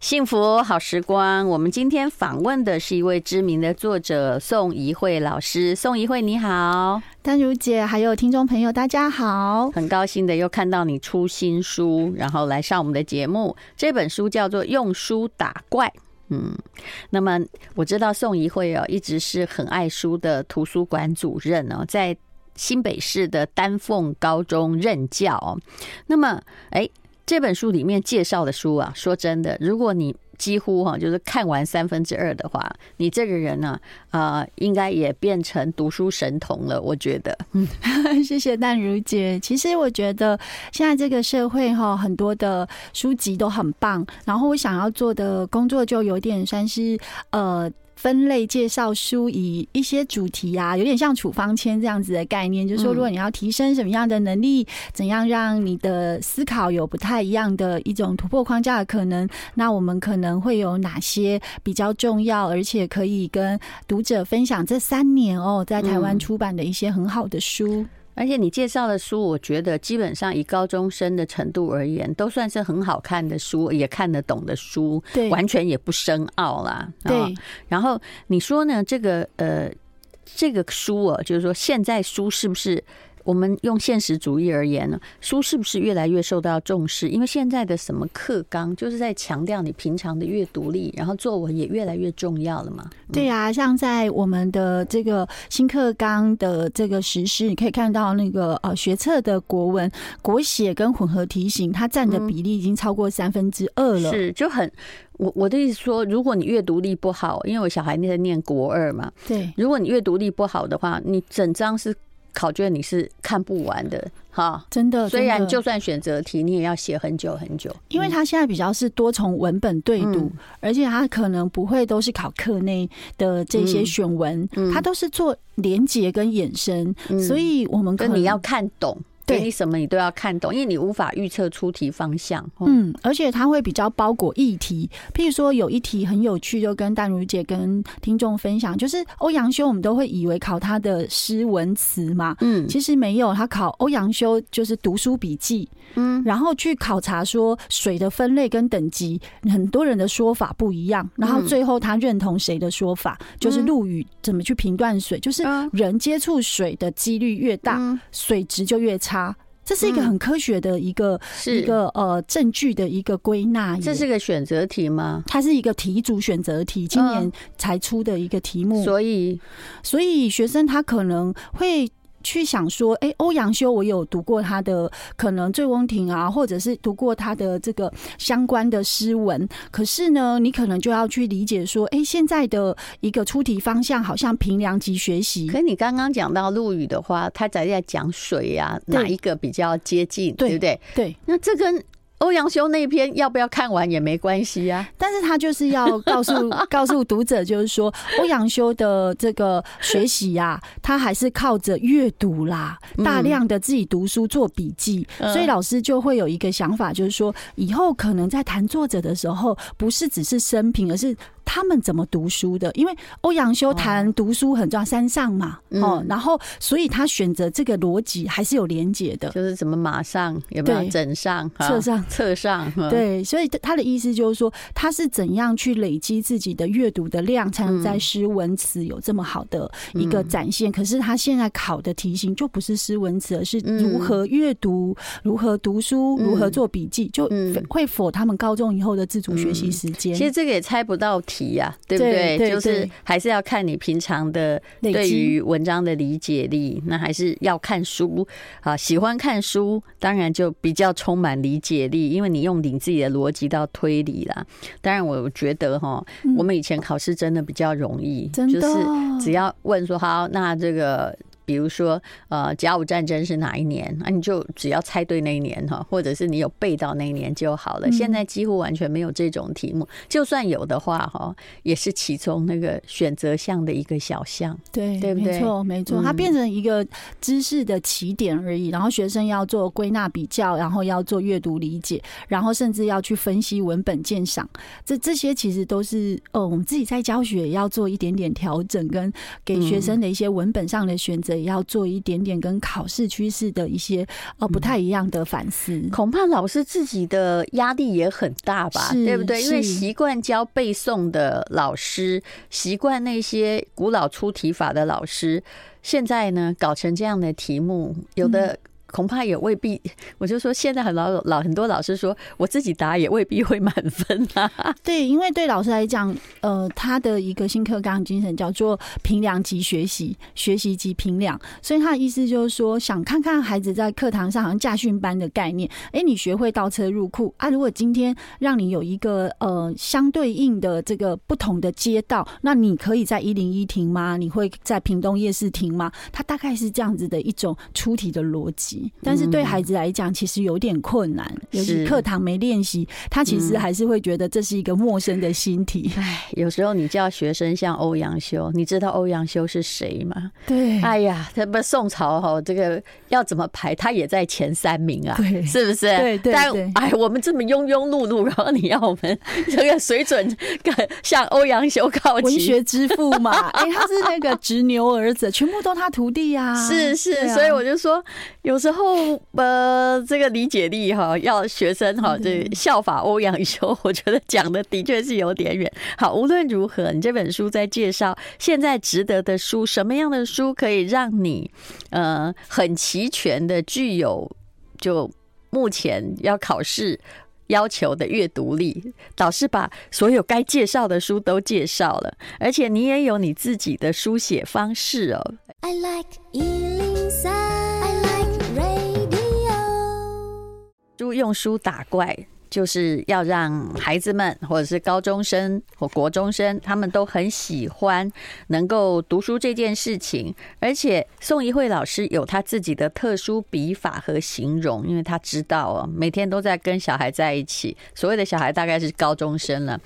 幸福好时光，我们今天访问的是一位知名的作者宋怡慧老师。宋怡慧，你好，丹如姐，还有听众朋友，大家好，很高兴的又看到你出新书，然后来上我们的节目。这本书叫做《用书打怪》。嗯，那么我知道宋怡慧哦，一直是很爱书的图书馆主任哦，在新北市的丹凤高中任教哦。那么，哎。这本书里面介绍的书啊，说真的，如果你几乎哈就是看完三分之二的话，你这个人呢，啊，应该也变成读书神童了。我觉得，嗯，谢谢淡如姐。其实我觉得现在这个社会哈，很多的书籍都很棒，然后我想要做的工作就有点算是呃。分类介绍书，以一些主题啊，有点像处方签这样子的概念，就是说，如果你要提升什么样的能力，怎样让你的思考有不太一样的一种突破框架的可能，那我们可能会有哪些比较重要，而且可以跟读者分享这三年哦，在台湾出版的一些很好的书。而且你介绍的书，我觉得基本上以高中生的程度而言，都算是很好看的书，也看得懂的书，对，完全也不深奥啦。对。然后你说呢？这个呃，这个书啊，就是说现在书是不是？我们用现实主义而言呢，书是不是越来越受到重视？因为现在的什么课纲就是在强调你平常的阅读力，然后作文也越来越重要了嘛。对啊，像在我们的这个新课纲的这个实施，你可以看到那个呃学测的国文国写跟混合题型，它占的比例已经超过三分之二了。是，就很我我的意思说，如果你阅读力不好，因为我小孩那在念国二嘛，对，如果你阅读力不好的话，你整张是。考卷你是看不完的，哈，真的。虽然就算选择题，你也要写很久很久，因为他现在比较是多重文本对读，而且他可能不会都是考课内的这些选文，他都是做连结跟衍生，所以我们跟你要看懂。对。你什么你都要看懂，因为你无法预测出题方向。嗯，而且它会比较包裹议题，譬如说有一题很有趣，就跟淡如姐跟听众分享，就是欧阳修，我们都会以为考他的诗文词嘛，嗯，其实没有，他考欧阳修就是读书笔记，嗯，然后去考察说水的分类跟等级，很多人的说法不一样，然后最后他认同谁的说法，就是陆羽怎么去评断水，就是人接触水的几率越大，水质就越差。这是一个很科学的一个、嗯、一个呃证据的一个归纳。这是个选择题吗？它是一个题组选择题，今年才出的一个题目。所以，所以学生他可能会。去想说，哎，欧阳修，我有读过他的可能《醉翁亭》啊，或者是读过他的这个相关的诗文。可是呢，你可能就要去理解说，哎，现在的一个出题方向好像平量级学习。可你刚刚讲到陆羽的话，他在在讲水呀、啊，哪一个比较接近，对，对不对？对，那这跟。欧阳修那篇要不要看完也没关系呀，但是他就是要告诉 告诉读者，就是说欧阳修的这个学习呀，他还是靠着阅读啦，大量的自己读书做笔记，所以老师就会有一个想法，就是说以后可能在谈作者的时候，不是只是生平，而是。他们怎么读书的？因为欧阳修谈读书很重要，山上嘛，哦，然后所以他选择这个逻辑还是有连结的，就是什么马上有没有？枕上、侧上、侧上，对，所以他的意思就是说，他是怎样去累积自己的阅读的量，才能在诗文词有这么好的一个展现。可是他现在考的题型就不是诗文词，而是如何阅读、如何读书、如何做笔记，就会否他们高中以后的自主学习时间。其实这个也猜不到题。呀，对不对？就是还是要看你平常的对于文章的理解力，那还是要看书啊。喜欢看书，当然就比较充满理解力，因为你用你自己的逻辑到推理啦。当然，我觉得哈，我们以前考试真的比较容易，就是只要问说好，那这个。比如说，呃，甲午战争是哪一年？那你就只要猜对那一年哈，或者是你有背到那一年就好了。现在几乎完全没有这种题目，就算有的话哈，也是其中那个选择项的一个小项，对，对不对？没错，没错，它变成一个知识的起点而已。然后学生要做归纳比较，然后要做阅读理解，然后甚至要去分析文本鉴赏。这这些其实都是哦，我们自己在教学也要做一点点调整，跟给学生的一些文本上的选择。也要做一点点跟考试趋势的一些呃不太一样的反思。嗯、恐怕老师自己的压力也很大吧，对不对？因为习惯教背诵的老师，习惯那些古老出题法的老师，现在呢搞成这样的题目，有的。恐怕也未必，我就说现在很老老很多老师说，我自己答也未必会满分啊。对，因为对老师来讲，呃，他的一个新课纲精神叫做评量即学习，学习即评量，所以他的意思就是说，想看看孩子在课堂上好像驾训班的概念。哎，你学会倒车入库啊？如果今天让你有一个呃相对应的这个不同的街道，那你可以在一零一停吗？你会在屏东夜市停吗？他大概是这样子的一种出题的逻辑。但是对孩子来讲，其实有点困难，尤其课堂没练习，他其实还是会觉得这是一个陌生的新题。哎，有时候你叫学生像欧阳修，你知道欧阳修是谁吗？对，哎呀，他不宋朝哈，这个要怎么排，他也在前三名啊，对，是不是？对对。但哎，我们这么庸庸碌碌，然后你要我们这个水准向欧阳修靠齐，文学之父嘛？哎，他是那个执牛儿子，全部都他徒弟啊。是是，所以我就说有时候。然后呃，这个理解力哈，要学生哈，这效法欧阳修，我觉得讲的的确是有点远。好，无论如何，你这本书在介绍现在值得的书，什么样的书可以让你呃很齐全的具有就目前要考试要求的阅读力。导师把所有该介绍的书都介绍了，而且你也有你自己的书写方式哦。I like 书用书打怪，就是要让孩子们，或者是高中生或国中生，他们都很喜欢能够读书这件事情。而且宋怡慧老师有他自己的特殊笔法和形容，因为他知道哦，每天都在跟小孩在一起，所谓的小孩大概是高中生了，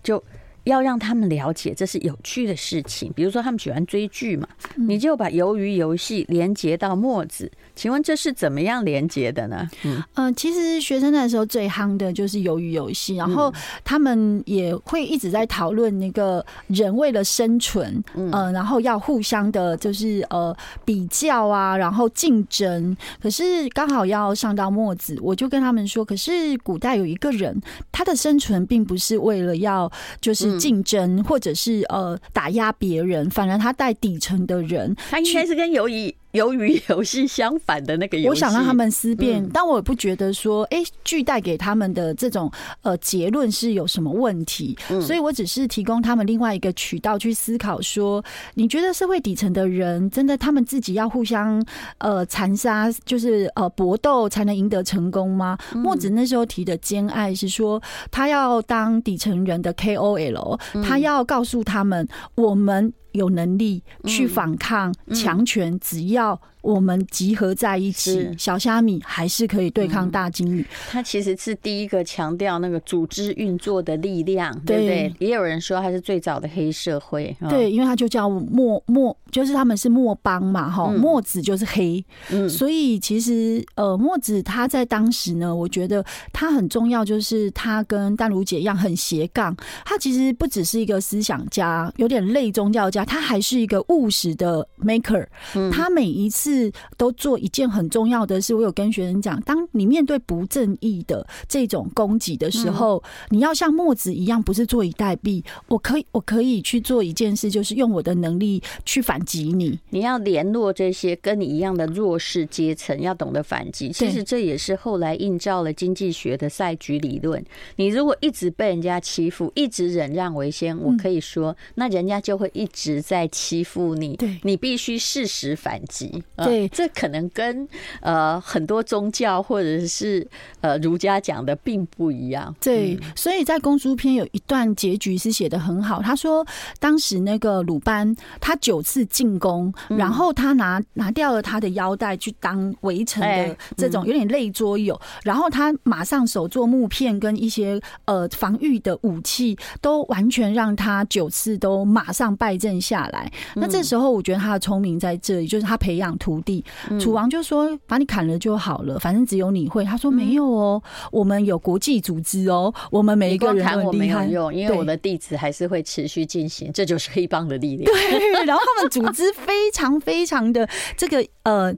就。要让他们了解这是有趣的事情，比如说他们喜欢追剧嘛，你就把鱿鱼游戏连接到墨子，请问这是怎么样连接的呢？嗯，呃，其实学生那时候最夯的就是鱿鱼游戏，然后他们也会一直在讨论那个人为了生存，呃，然后要互相的，就是呃比较啊，然后竞争。可是刚好要上到墨子，我就跟他们说，可是古代有一个人，他的生存并不是为了要就是。竞争，或者是呃打压别人，反而他带底层的人，他应该是跟鱿鱼。鱿鱼游戏相反的那个游戏，我想让他们思辨，但我也不觉得说，哎，剧带给他们的这种呃结论是有什么问题，所以我只是提供他们另外一个渠道去思考，说，你觉得社会底层的人真的他们自己要互相呃残杀，就是呃搏斗才能赢得成功吗？墨子那时候提的兼爱是说，他要当底层人的 KOL，他要告诉他们我们。有能力去反抗强权，只要。我们集合在一起，小虾米还是可以对抗大鲸鱼。他其实是第一个强调那个组织运作的力量，对。不对？也有人说他是最早的黑社会，对，因为他就叫墨墨，就是他们是墨帮嘛，哈，墨子就是黑，嗯，所以其实呃，墨子他在当时呢，我觉得他很重要，就是他跟淡如姐一样很斜杠，他其实不只是一个思想家，有点类宗教家，他还是一个务实的 maker，他每一次。都做一件很重要的事。我有跟学生讲，当你面对不正义的这种攻击的时候，你要像墨子一样，不是坐以待毙。我可以，我可以去做一件事，就是用我的能力去反击你。你要联络这些跟你一样的弱势阶层，要懂得反击。其实这也是后来映照了经济学的赛局理论。你如果一直被人家欺负，一直忍让为先，我可以说，那人家就会一直在欺负你。对，你必须适时反击。对，这可能跟呃很多宗教或者是呃儒家讲的并不一样。对，所以在公输篇有一段结局是写的很好。他说，当时那个鲁班他九次进攻，然后他拿拿掉了他的腰带去当围城的这种有点累桌游，然后他马上手做木片跟一些呃防御的武器，都完全让他九次都马上败阵下来。那这时候，我觉得他的聪明在这里，就是他培养徒弟。楚王就说：“把你砍了就好了，反正只有你会。”他说：“没有哦，我们有国际组织哦，我们每一个人很厉害。用，因为我的弟子还是会持续进行，这就是黑帮的力量。”对，然后他们组织非常非常的这个呃。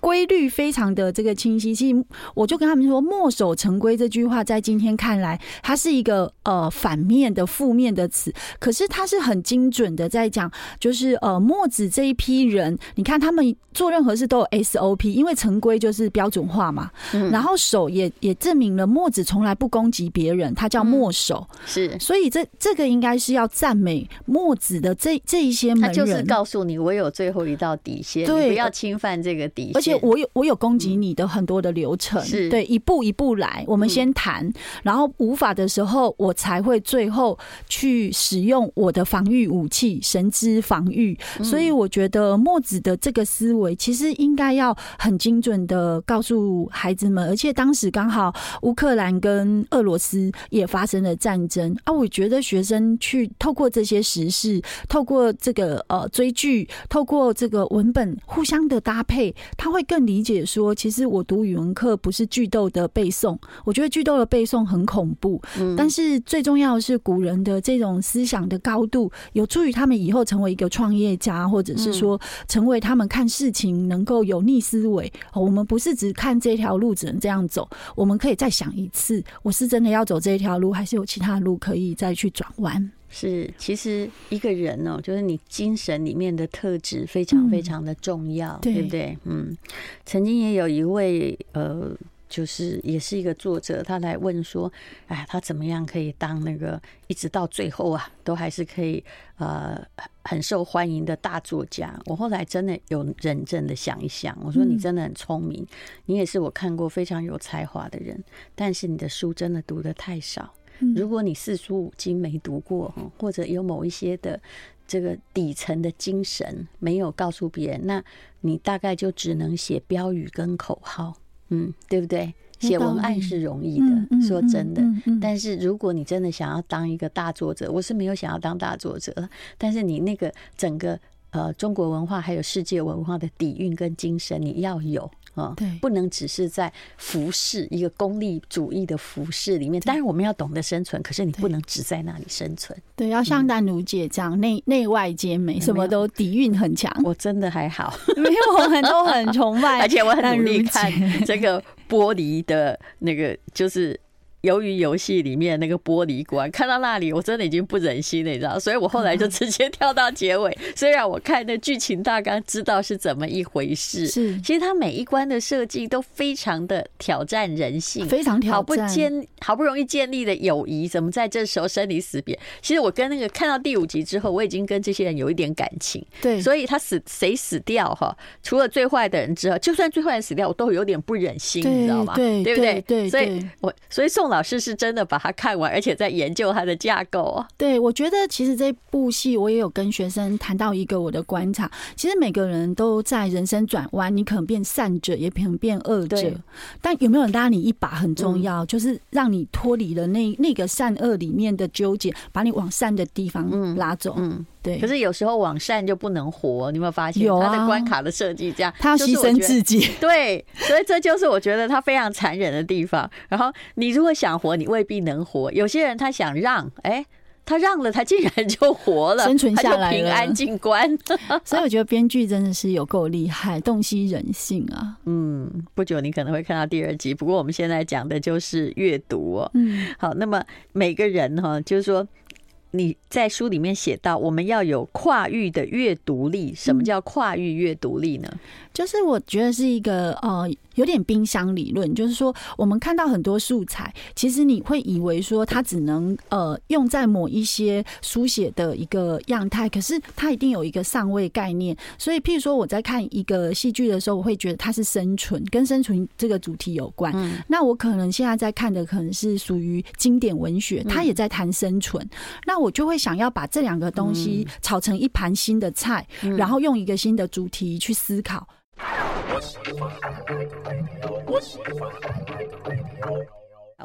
规律非常的这个清晰，其实我就跟他们说“墨守成规”这句话，在今天看来，它是一个呃反面的负面的词，可是它是很精准的在讲，就是呃墨子这一批人，你看他们做任何事都有 SOP，因为成规就是标准化嘛，嗯、然后守也也证明了墨子从来不攻击别人，他叫墨守，嗯、是，所以这这个应该是要赞美墨子的这这一些门人，他就是告诉你，我有最后一道底线，对，不要侵犯这个底线。我有我有攻击你的很多的流程，是。对，一步一步来，我们先谈，然后无法的时候，我才会最后去使用我的防御武器——神之防御。所以我觉得墨子的这个思维其实应该要很精准的告诉孩子们，而且当时刚好乌克兰跟俄罗斯也发生了战争。啊，我觉得学生去透过这些时事，透过这个呃追剧，透过这个文本互相的搭配，他会更理。理解说，其实我读语文课不是句读的背诵，我觉得句读的背诵很恐怖。嗯，但是最重要的是古人的这种思想的高度，有助于他们以后成为一个创业家，或者是说成为他们看事情能够有逆思维。我们不是只看这条路只能这样走，我们可以再想一次，我是真的要走这条路，还是有其他路可以再去转弯？是，其实一个人哦，就是你精神里面的特质非常非常的重要，嗯、对，对不对？嗯，曾经也有一位呃，就是也是一个作者，他来问说，哎，他怎么样可以当那个一直到最后啊，都还是可以呃很受欢迎的大作家？我后来真的有认真的想一想，我说你真的很聪明，你也是我看过非常有才华的人，但是你的书真的读的太少。如果你四书五经没读过，或者有某一些的这个底层的精神没有告诉别人，那你大概就只能写标语跟口号，嗯，对不对？写文案是容易的，说真的。但是如果你真的想要当一个大作者，我是没有想要当大作者，但是你那个整个呃中国文化还有世界文化的底蕴跟精神，你要有。啊，对，不能只是在服饰一个功利主义的服饰里面。当然，我们要懂得生存，可是你不能只在那里生存。对，要像丹如姐这样内内外兼美，什么都底蕴很强。我真的还好，没有，我很都很崇拜，而且我很努力看这个玻璃的那个，就是。鱿鱼游戏里面那个玻璃关，看到那里我真的已经不忍心了，你知道，所以我后来就直接跳到结尾。虽然我看那剧情大纲知道是怎么一回事，是其实它每一关的设计都非常的挑战人性，非常挑战。好不建好不容易建立的友谊，怎么在这时候生离死别？其实我跟那个看到第五集之后，我已经跟这些人有一点感情。对，所以他死谁死掉哈？除了最坏的人之后，就算最坏人死掉，我都有点不忍心，你知道吗？对，对不对？对，所以我所以宋老师是真的把它看完，而且在研究它的架构啊。对，我觉得其实这部戏我也有跟学生谈到一个我的观察，其实每个人都在人生转弯，你可能变善者，也可能变恶者。但有没有人拉你一把很重要，就是让你脱离了那那个善恶里面的纠结，把你往善的地方拉走。嗯，对。可是有时候往善就不能活，你有没有发现？有啊。他的关卡的设计这样，他要牺牲自己。对，所以这就是我觉得他非常残忍的地方。然后你如果想活，你未必能活。有些人他想让，哎，他让了，他竟然就活了，生存下来了，平安进关。所以我觉得编剧真的是有够厉害，洞悉人性啊。嗯，不久你可能会看到第二集。不过我们现在讲的就是阅读哦。嗯，好，那么每个人哈，就是说。你在书里面写到，我们要有跨域的阅读力。什么叫跨域阅读力呢？就是我觉得是一个呃。有点冰箱理论，就是说，我们看到很多素材，其实你会以为说它只能呃用在某一些书写的一个样态，可是它一定有一个上位概念。所以，譬如说我在看一个戏剧的时候，我会觉得它是生存，跟生存这个主题有关。嗯。那我可能现在在看的可能是属于经典文学，它也在谈生存。那我就会想要把这两个东西炒成一盘新的菜，然后用一个新的主题去思考。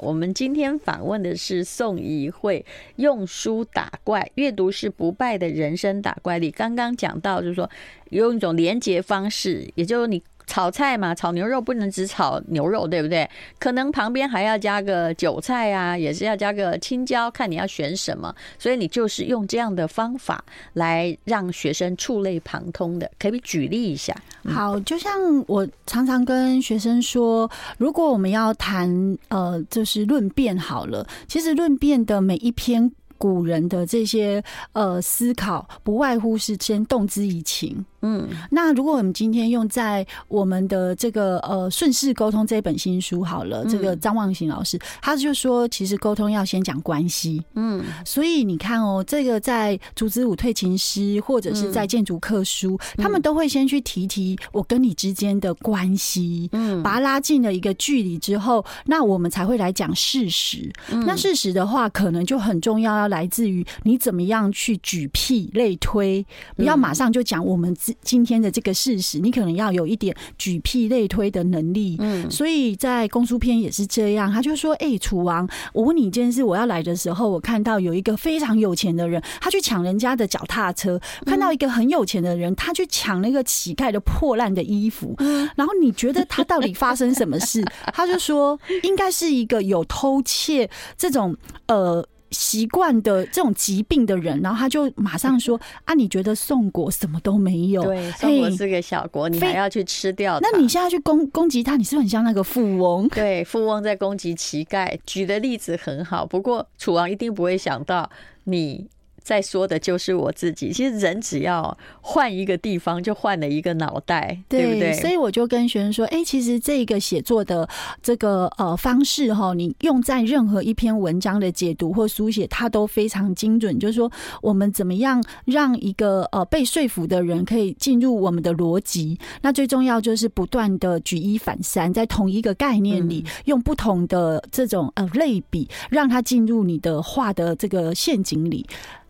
我们今天访问的是宋怡慧，用书打怪，阅读是不败的人生打怪力。刚刚讲到，就是说用一种连接方式，也就是你。炒菜嘛，炒牛肉不能只炒牛肉，对不对？可能旁边还要加个韭菜啊，也是要加个青椒，看你要选什么。所以你就是用这样的方法来让学生触类旁通的，可以举例一下。好，就像我常常跟学生说，如果我们要谈呃，就是论辩好了，其实论辩的每一篇。古人的这些呃思考，不外乎是先动之以情。嗯，那如果我们今天用在我们的这个呃顺势沟通这本新书好了，这个张望行老师他就说，其实沟通要先讲关系。嗯，所以你看哦，这个在竹子舞退琴师或者是在建筑课书，他们都会先去提提我跟你之间的关系，嗯，把它拉近了一个距离之后，那我们才会来讲事实。那事实的话，可能就很重要要。来自于你怎么样去举譬类推，不要马上就讲我们今今天的这个事实，你可能要有一点举屁类推的能力。嗯，所以在公书篇也是这样，他就说：“哎，楚王，我问你一件事，我要来的时候，我看到有一个非常有钱的人，他去抢人家的脚踏车；看到一个很有钱的人，他去抢那个乞丐的破烂的衣服。然后你觉得他到底发生什么事？他就说，应该是一个有偷窃这种呃。”习惯的这种疾病的人，然后他就马上说：“啊，你觉得宋国什么都没有？对，宋国是个小国，你还要去吃掉？那你现在去攻攻击他，你是不是很像那个富翁？对，富翁在攻击乞丐，举的例子很好。不过楚王一定不会想到你。”在说的就是我自己。其实人只要换一个地方，就换了一个脑袋，对，对不对？所以我就跟学生说：“哎、欸，其实这个写作的这个呃方式哈，你用在任何一篇文章的解读或书写，它都非常精准。就是说，我们怎么样让一个呃被说服的人可以进入我们的逻辑？那最重要就是不断的举一反三，在同一个概念里，用不同的这种呃类比，让他进入你的话的这个陷阱里。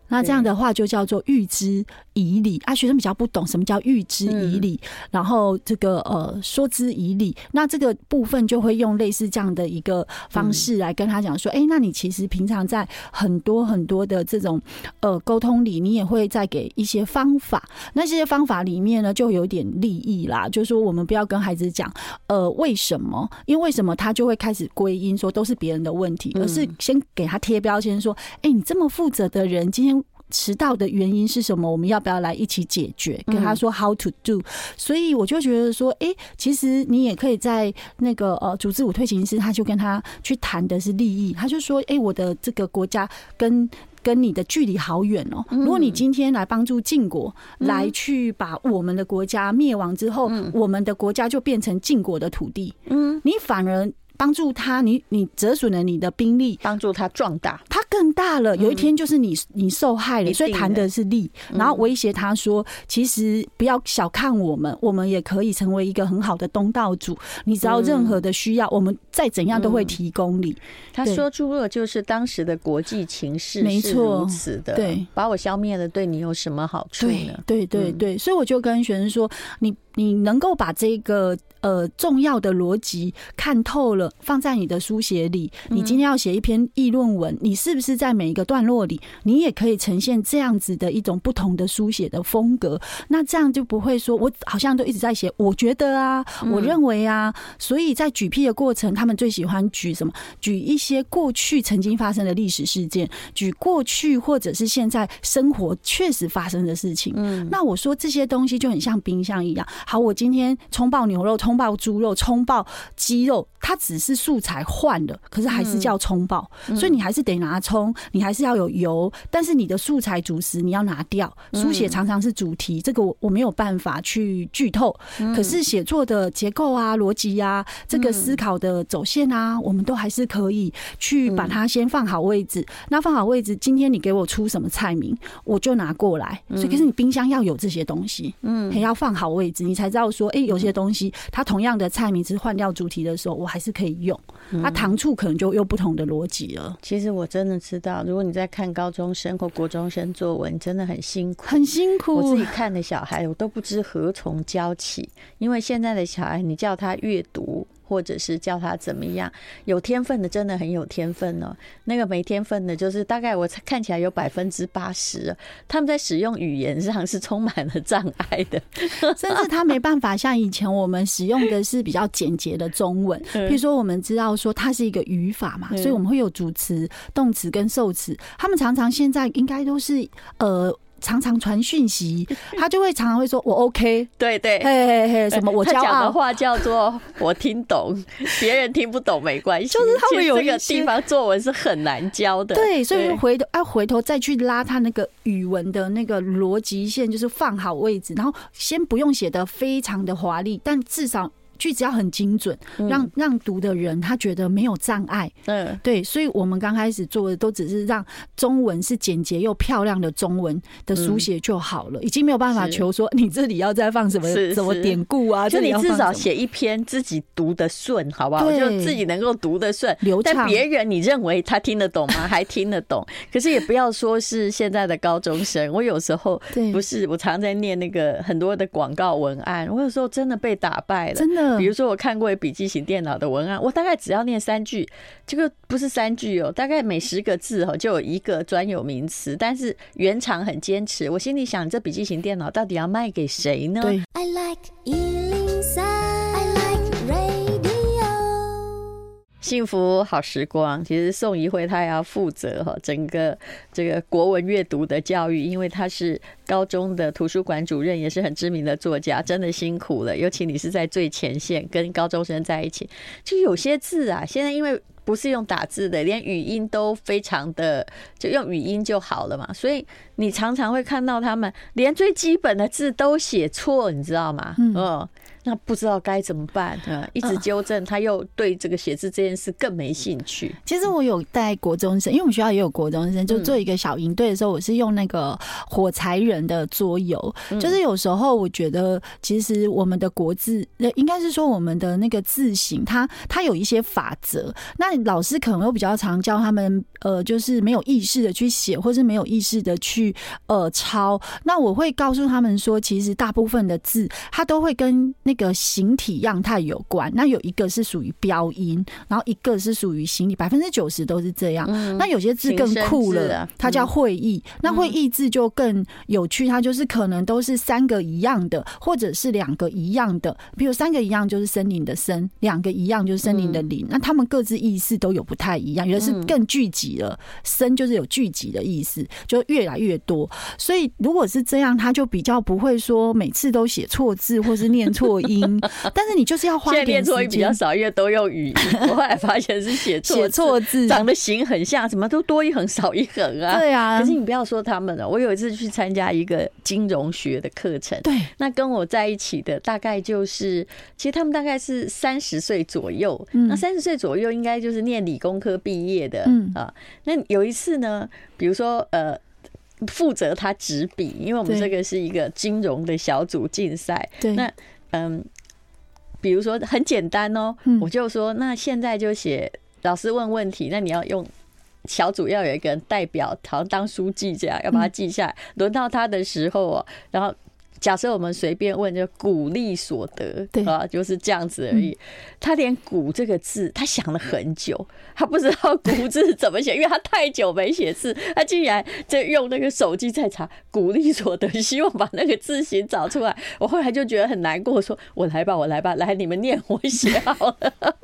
那这样的话就叫做预知以理啊，学生比较不懂什么叫预知以理，然后这个呃说之以理，那这个部分就会用类似这样的一个方式来跟他讲说，哎，那你其实平常在很多很多的这种呃沟通里，你也会再给一些方法，那这些方法里面呢，就有点利益啦，就是说我们不要跟孩子讲呃为什么，因为为什么他就会开始归因说都是别人的问题，而是先给他贴标签说，哎，你这么负责的人，今天。迟到的原因是什么？我们要不要来一起解决？跟他说 how to do。所以我就觉得说，哎，其实你也可以在那个呃，组织舞退行师，他就跟他去谈的是利益。他就说，哎，我的这个国家跟跟你的距离好远哦。如果你今天来帮助晋国，来去把我们的国家灭亡之后，我们的国家就变成晋国的土地。嗯，你反而。帮助他，你你折损了你的兵力，帮助他壮大，他更大了。有一天就是你你受害了，所以谈的是利，然后威胁他说，其实不要小看我们，我们也可以成为一个很好的东道主。你只要任何的需要，我们再怎样都会提供你。他说出了就是当时的国际情势，没错，如此的。对，把我消灭了，对你有什么好处呢？对对对，所以我就跟学生说，你你能够把这个。呃，重要的逻辑看透了，放在你的书写里。你今天要写一篇议论文，你是不是在每一个段落里，你也可以呈现这样子的一种不同的书写的风格？那这样就不会说，我好像都一直在写，我觉得啊，我认为啊。所以在举譬的过程，他们最喜欢举什么？举一些过去曾经发生的历史事件，举过去或者是现在生活确实发生的事情。嗯，那我说这些东西就很像冰箱一样。好，我今天冲爆牛肉，葱。葱爆猪肉、冲爆鸡肉，它只是素材换了，可是还是叫葱爆，嗯、所以你还是得拿葱，你还是要有油，但是你的素材主食你要拿掉。书写常常是主题，这个我我没有办法去剧透，可是写作的结构啊、逻辑啊、这个思考的走线啊，我们都还是可以去把它先放好位置。那放好位置，今天你给我出什么菜名，我就拿过来。所以可是你冰箱要有这些东西，嗯，还要放好位置，你才知道说，哎，有些东西它。同样的菜名，只是换掉主题的时候，我还是可以用。那糖醋可能就又不同的逻辑了。其实我真的知道，如果你在看高中生或国中生作文，真的很辛苦，很辛苦。我自己看的小孩，我都不知何从教起。因为现在的小孩，你叫他阅读，或者是叫他怎么样。有天分的真的很有天分哦，那个没天分的，就是大概我看起来有百分之八十，他们在使用语言上是充满了障碍的，甚至他没办法像以前我们使用的是比较简洁的中文。比如说，我们知道说它是一个语法嘛，所以我们会有主词、动词跟受词。他们常常现在应该都是呃。常常传讯息，他就会常常会说：“我 OK。”对对，嘿嘿嘿，什么我骄傲？讲的话叫做“我听懂”，别人听不懂没关系。就是他们有一个地方作文是很难教的，对，所以回头要回头再去拉他那个语文的那个逻辑线，就是放好位置，然后先不用写的非常的华丽，但至少。句子要很精准，让让读的人他觉得没有障碍。嗯，对，所以我们刚开始做的都只是让中文是简洁又漂亮的中文的书写就好了，已经没有办法求说你这里要再放什么什么典故啊，就你至少写一篇自己读的顺，好不好？就自己能够读的顺流畅。但别人你认为他听得懂吗？还听得懂？可是也不要说是现在的高中生。我有时候不是，我常在念那个很多的广告文案，我有时候真的被打败了，真的。比如说，我看过笔记型电脑的文案，我大概只要念三句，这个不是三句哦，大概每十个字哦就有一个专有名词，但是原厂很坚持。我心里想，这笔记型电脑到底要卖给谁呢？对。I like 幸福好时光，其实宋怡慧她也要负责哈整个这个国文阅读的教育，因为她是高中的图书馆主任，也是很知名的作家，真的辛苦了。尤其你是在最前线跟高中生在一起，就有些字啊，现在因为不是用打字的，连语音都非常的就用语音就好了嘛，所以你常常会看到他们连最基本的字都写错，你知道吗？嗯。那不知道该怎么办，一直纠正，他又对这个写字这件事更没兴趣。其实我有带国中生，因为我们学校也有国中生，就做一个小营队的时候，我是用那个火柴人的桌游。就是有时候我觉得，其实我们的国字，应该是说我们的那个字形，它它有一些法则。那老师可能会比较常教他们，呃，就是没有意识的去写，或是没有意识的去呃抄。那我会告诉他们说，其实大部分的字，它都会跟那。一个形体样态有关，那有一个是属于标音，然后一个是属于形体，百分之九十都是这样。那有些字更酷了，它叫会意。那会意字就更有趣，它就是可能都是三个一样的，或者是两个一样的。比如三个一样就是森林的森，两个一样就是森林的林。那他们各自意思都有不太一样，有的是更聚集了，森就是有聚集的意思，就越来越多。所以如果是这样，他就比较不会说每次都写错字或是念错。音，但是你就是要花一点时间。现在念错音比较少，因为都用语音。我后来发现是写错写错字，长得形很像，什么都多一横少一横啊。对啊。可是你不要说他们了，我有一次去参加一个金融学的课程，对，那跟我在一起的大概就是，其实他们大概是三十岁左右。那三十岁左右应该就是念理工科毕业的，嗯啊。那有一次呢，比如说呃，负责他执笔，因为我们这个是一个金融的小组竞赛，对，那。嗯，比如说很简单哦，我就说那现在就写老师问问题，那你要用小组要有一个人代表，好像当书记这样，要把它记下来。轮到他的时候哦，然后。假设我们随便问，就股利所得，对啊，就是这样子而已。他连“股”这个字，他想了很久，他不知道“股”字怎么写，因为他太久没写字，他竟然在用那个手机在查“股利所得”，希望把那个字形找出来。我后来就觉得很难过，说：“我来吧，我来吧，来你们念，我写好了。”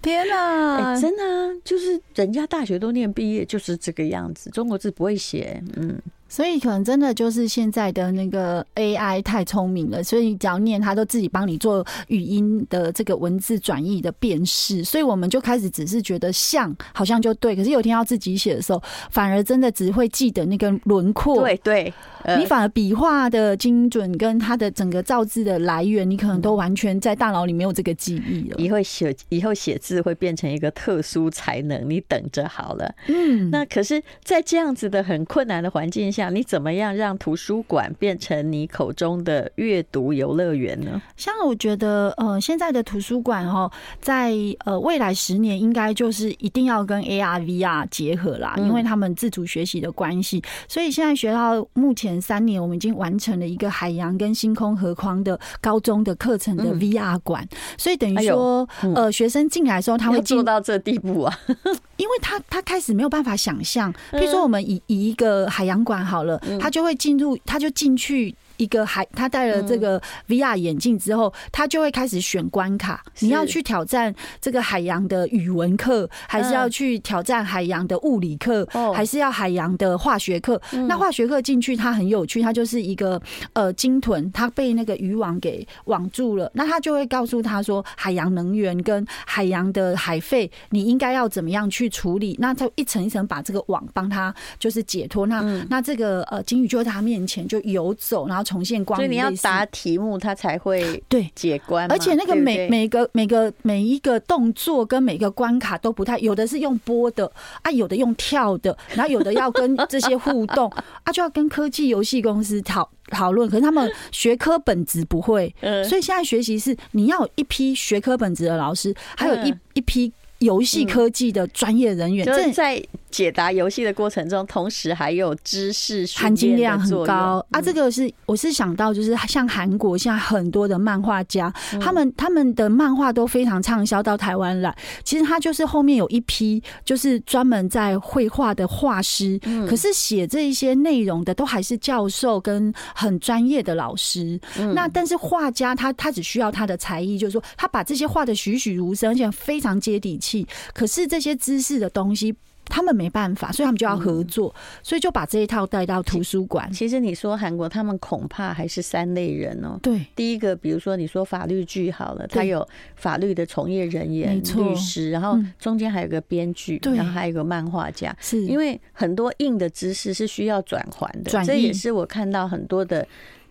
天哪，真的啊，就是人家大学都念毕业，就是这个样子。中国字不会写，嗯。所以可能真的就是现在的那个 AI 太聪明了，所以你只要念，它都自己帮你做语音的这个文字转译的辨识。所以我们就开始只是觉得像，好像就对。可是有一天要自己写的时候，反而真的只会记得那个轮廓。对对。你反而笔画的精准跟它的整个造字的来源，你可能都完全在大脑里没有这个记忆了。以后写以后写字会变成一个特殊才能，你等着好了。嗯，那可是，在这样子的很困难的环境享，你怎么样让图书馆变成你口中的阅读游乐园呢？像我觉得，呃，现在的图书馆哈，在呃未来十年应该就是一定要跟 AR、VR 结合啦，因为他们自主学习的关系。所以现在学校目前三年，我们已经完成了一个海洋跟星空合框的高中的课程的 VR 馆，所以等于说，呃，学生进来的时候他会做到这地步啊，因为他他开始没有办法想象，比如说我们以以一个海洋馆好了，他就会进入，他就进去。一个海，他戴了这个 VR 眼镜之后，他就会开始选关卡。你要去挑战这个海洋的语文课，还是要去挑战海洋的物理课，还是要海洋的化学课？那化学课进去，它很有趣，它就是一个呃鲸豚，它被那个渔网给网住了。那他就会告诉他说，海洋能源跟海洋的海废，你应该要怎么样去处理？那他一层一层把这个网帮他就是解脱。那那这个呃鲸鱼就在他面前就游走，然后。重现光，所以你要答题目，他才会 对解关。而且那个每每个每个每一个动作跟每个关卡都不太，有的是用播的啊，有的用跳的，然后有的要跟这些互动 啊，就要跟科技游戏公司讨讨论。可是他们学科本质不会，所以现在学习是你要有一批学科本质的老师，还有一一批游戏科技的专业人员，就是在。解答游戏的过程中，同时还有知识含金量很高啊！这个是我是想到，就是像韩国现在很多的漫画家，他们他们的漫画都非常畅销到台湾来。其实他就是后面有一批就是专门在绘画的画师，可是写这一些内容的都还是教授跟很专业的老师。那但是画家他他只需要他的才艺，就是说他把这些画的栩栩如生，而且非常接地气。可是这些知识的东西。他们没办法，所以他们就要合作，嗯、所以就把这一套带到图书馆。其实你说韩国，他们恐怕还是三类人哦。对，第一个，比如说你说法律剧好了，他有法律的从业人员、律师，然后中间还有个编剧，然后还有个漫画家。是。因为很多硬的知识是需要转换的，这也是我看到很多的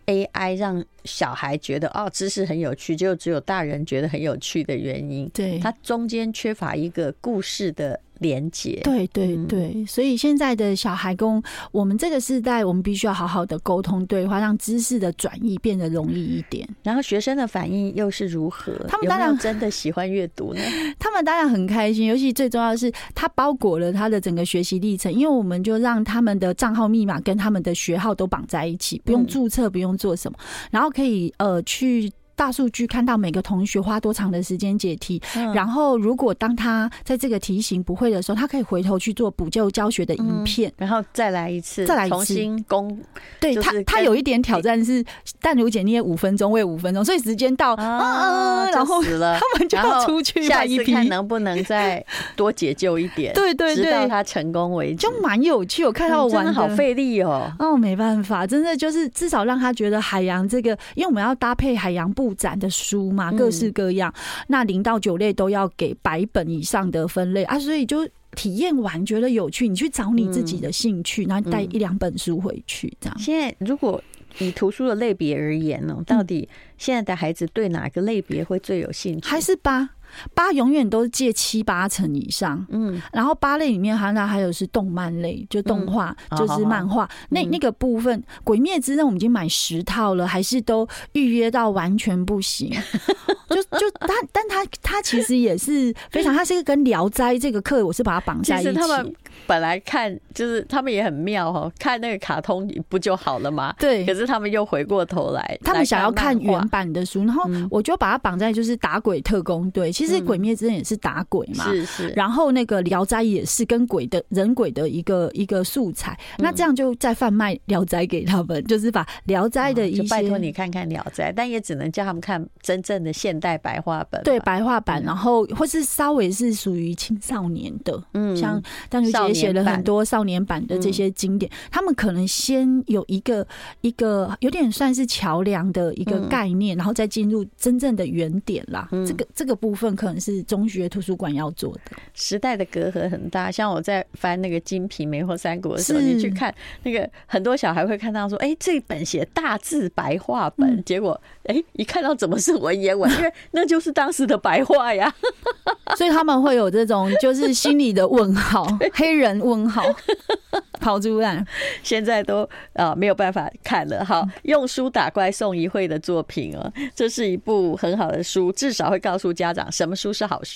AI 让小孩觉得哦，知识很有趣，就只有大人觉得很有趣的原因。对，它中间缺乏一个故事的。连接，对对对，所以现在的小孩跟我们这个时代，我们必须要好好的沟通对话，让知识的转移变得容易一点。然后学生的反应又是如何？他们当然真的喜欢阅读呢？他们当然很开心，尤其最重要的是，它包裹了他的整个学习历程，因为我们就让他们的账号密码跟他们的学号都绑在一起，不用注册，不用做什么，然后可以呃去。大数据看到每个同学花多长的时间解题，然后如果当他在这个题型不会的时候，他可以回头去做补救教学的影片，然后再来一次，再来重新攻。对他，他有一点挑战是，但如姐你也五分钟，我也五分钟，所以时间到，啊啊，然后死了 他们就要出去下一批，看能不能再多解救一点，对对对，直到他成功为止，就蛮有趣。我看到玩的好费力哦，哦，没办法，真的就是至少让他觉得海洋这个，因为我们要搭配海洋部。布展的书嘛，各式各样，嗯、那零到九类都要给百本以上的分类啊，所以就体验完觉得有趣，你去找你自己的兴趣，嗯、然后带一两本书回去，这样。现在如果以图书的类别而言呢，到底现在的孩子对哪个类别会最有兴趣？还是八？八永远都是借七八成以上，嗯，然后八类里面还那还有是动漫类，就动画，就是漫画，那那个部分，《鬼灭之刃》我们已经买十套了，还是都预约到完全不行，就就他，但他他其实也是非常，他是一个跟《聊斋》这个课，我是把它绑在一起。本来看就是他们也很妙哦，看那个卡通不就好了吗？对。可是他们又回过头来，他们想要看原版的书，然后我就把它绑在就是打鬼特工队。其实《鬼灭之刃》也是打鬼嘛，是是。然后那个《聊斋》也是跟鬼的人鬼的一个一个素材。那这样就再贩卖《聊斋》给他们，就是把《聊斋》的一些拜托你看看《聊斋》，但也只能叫他们看真正的现代白话本。对，白话版，然后或是稍微是属于青少年的，嗯，像当时。写了很多少年版的这些经典，他们可能先有一个一个有点算是桥梁的一个概念，然后再进入真正的原点啦。这个这个部分可能是中学图书馆要做的。时代的隔阂很大，像我在翻那个《金瓶梅》或《三国》的时候，你去看那个很多小孩会看到说：“哎，这本写大字白话本。”结果哎，一看到怎么是文言文？因为那就是当时的白话呀。所以他们会有这种就是心里的问号。黑人问号 跑出来，现在都啊没有办法看了。好，用书打怪宋一慧的作品哦，这是一部很好的书，至少会告诉家长什么书是好书。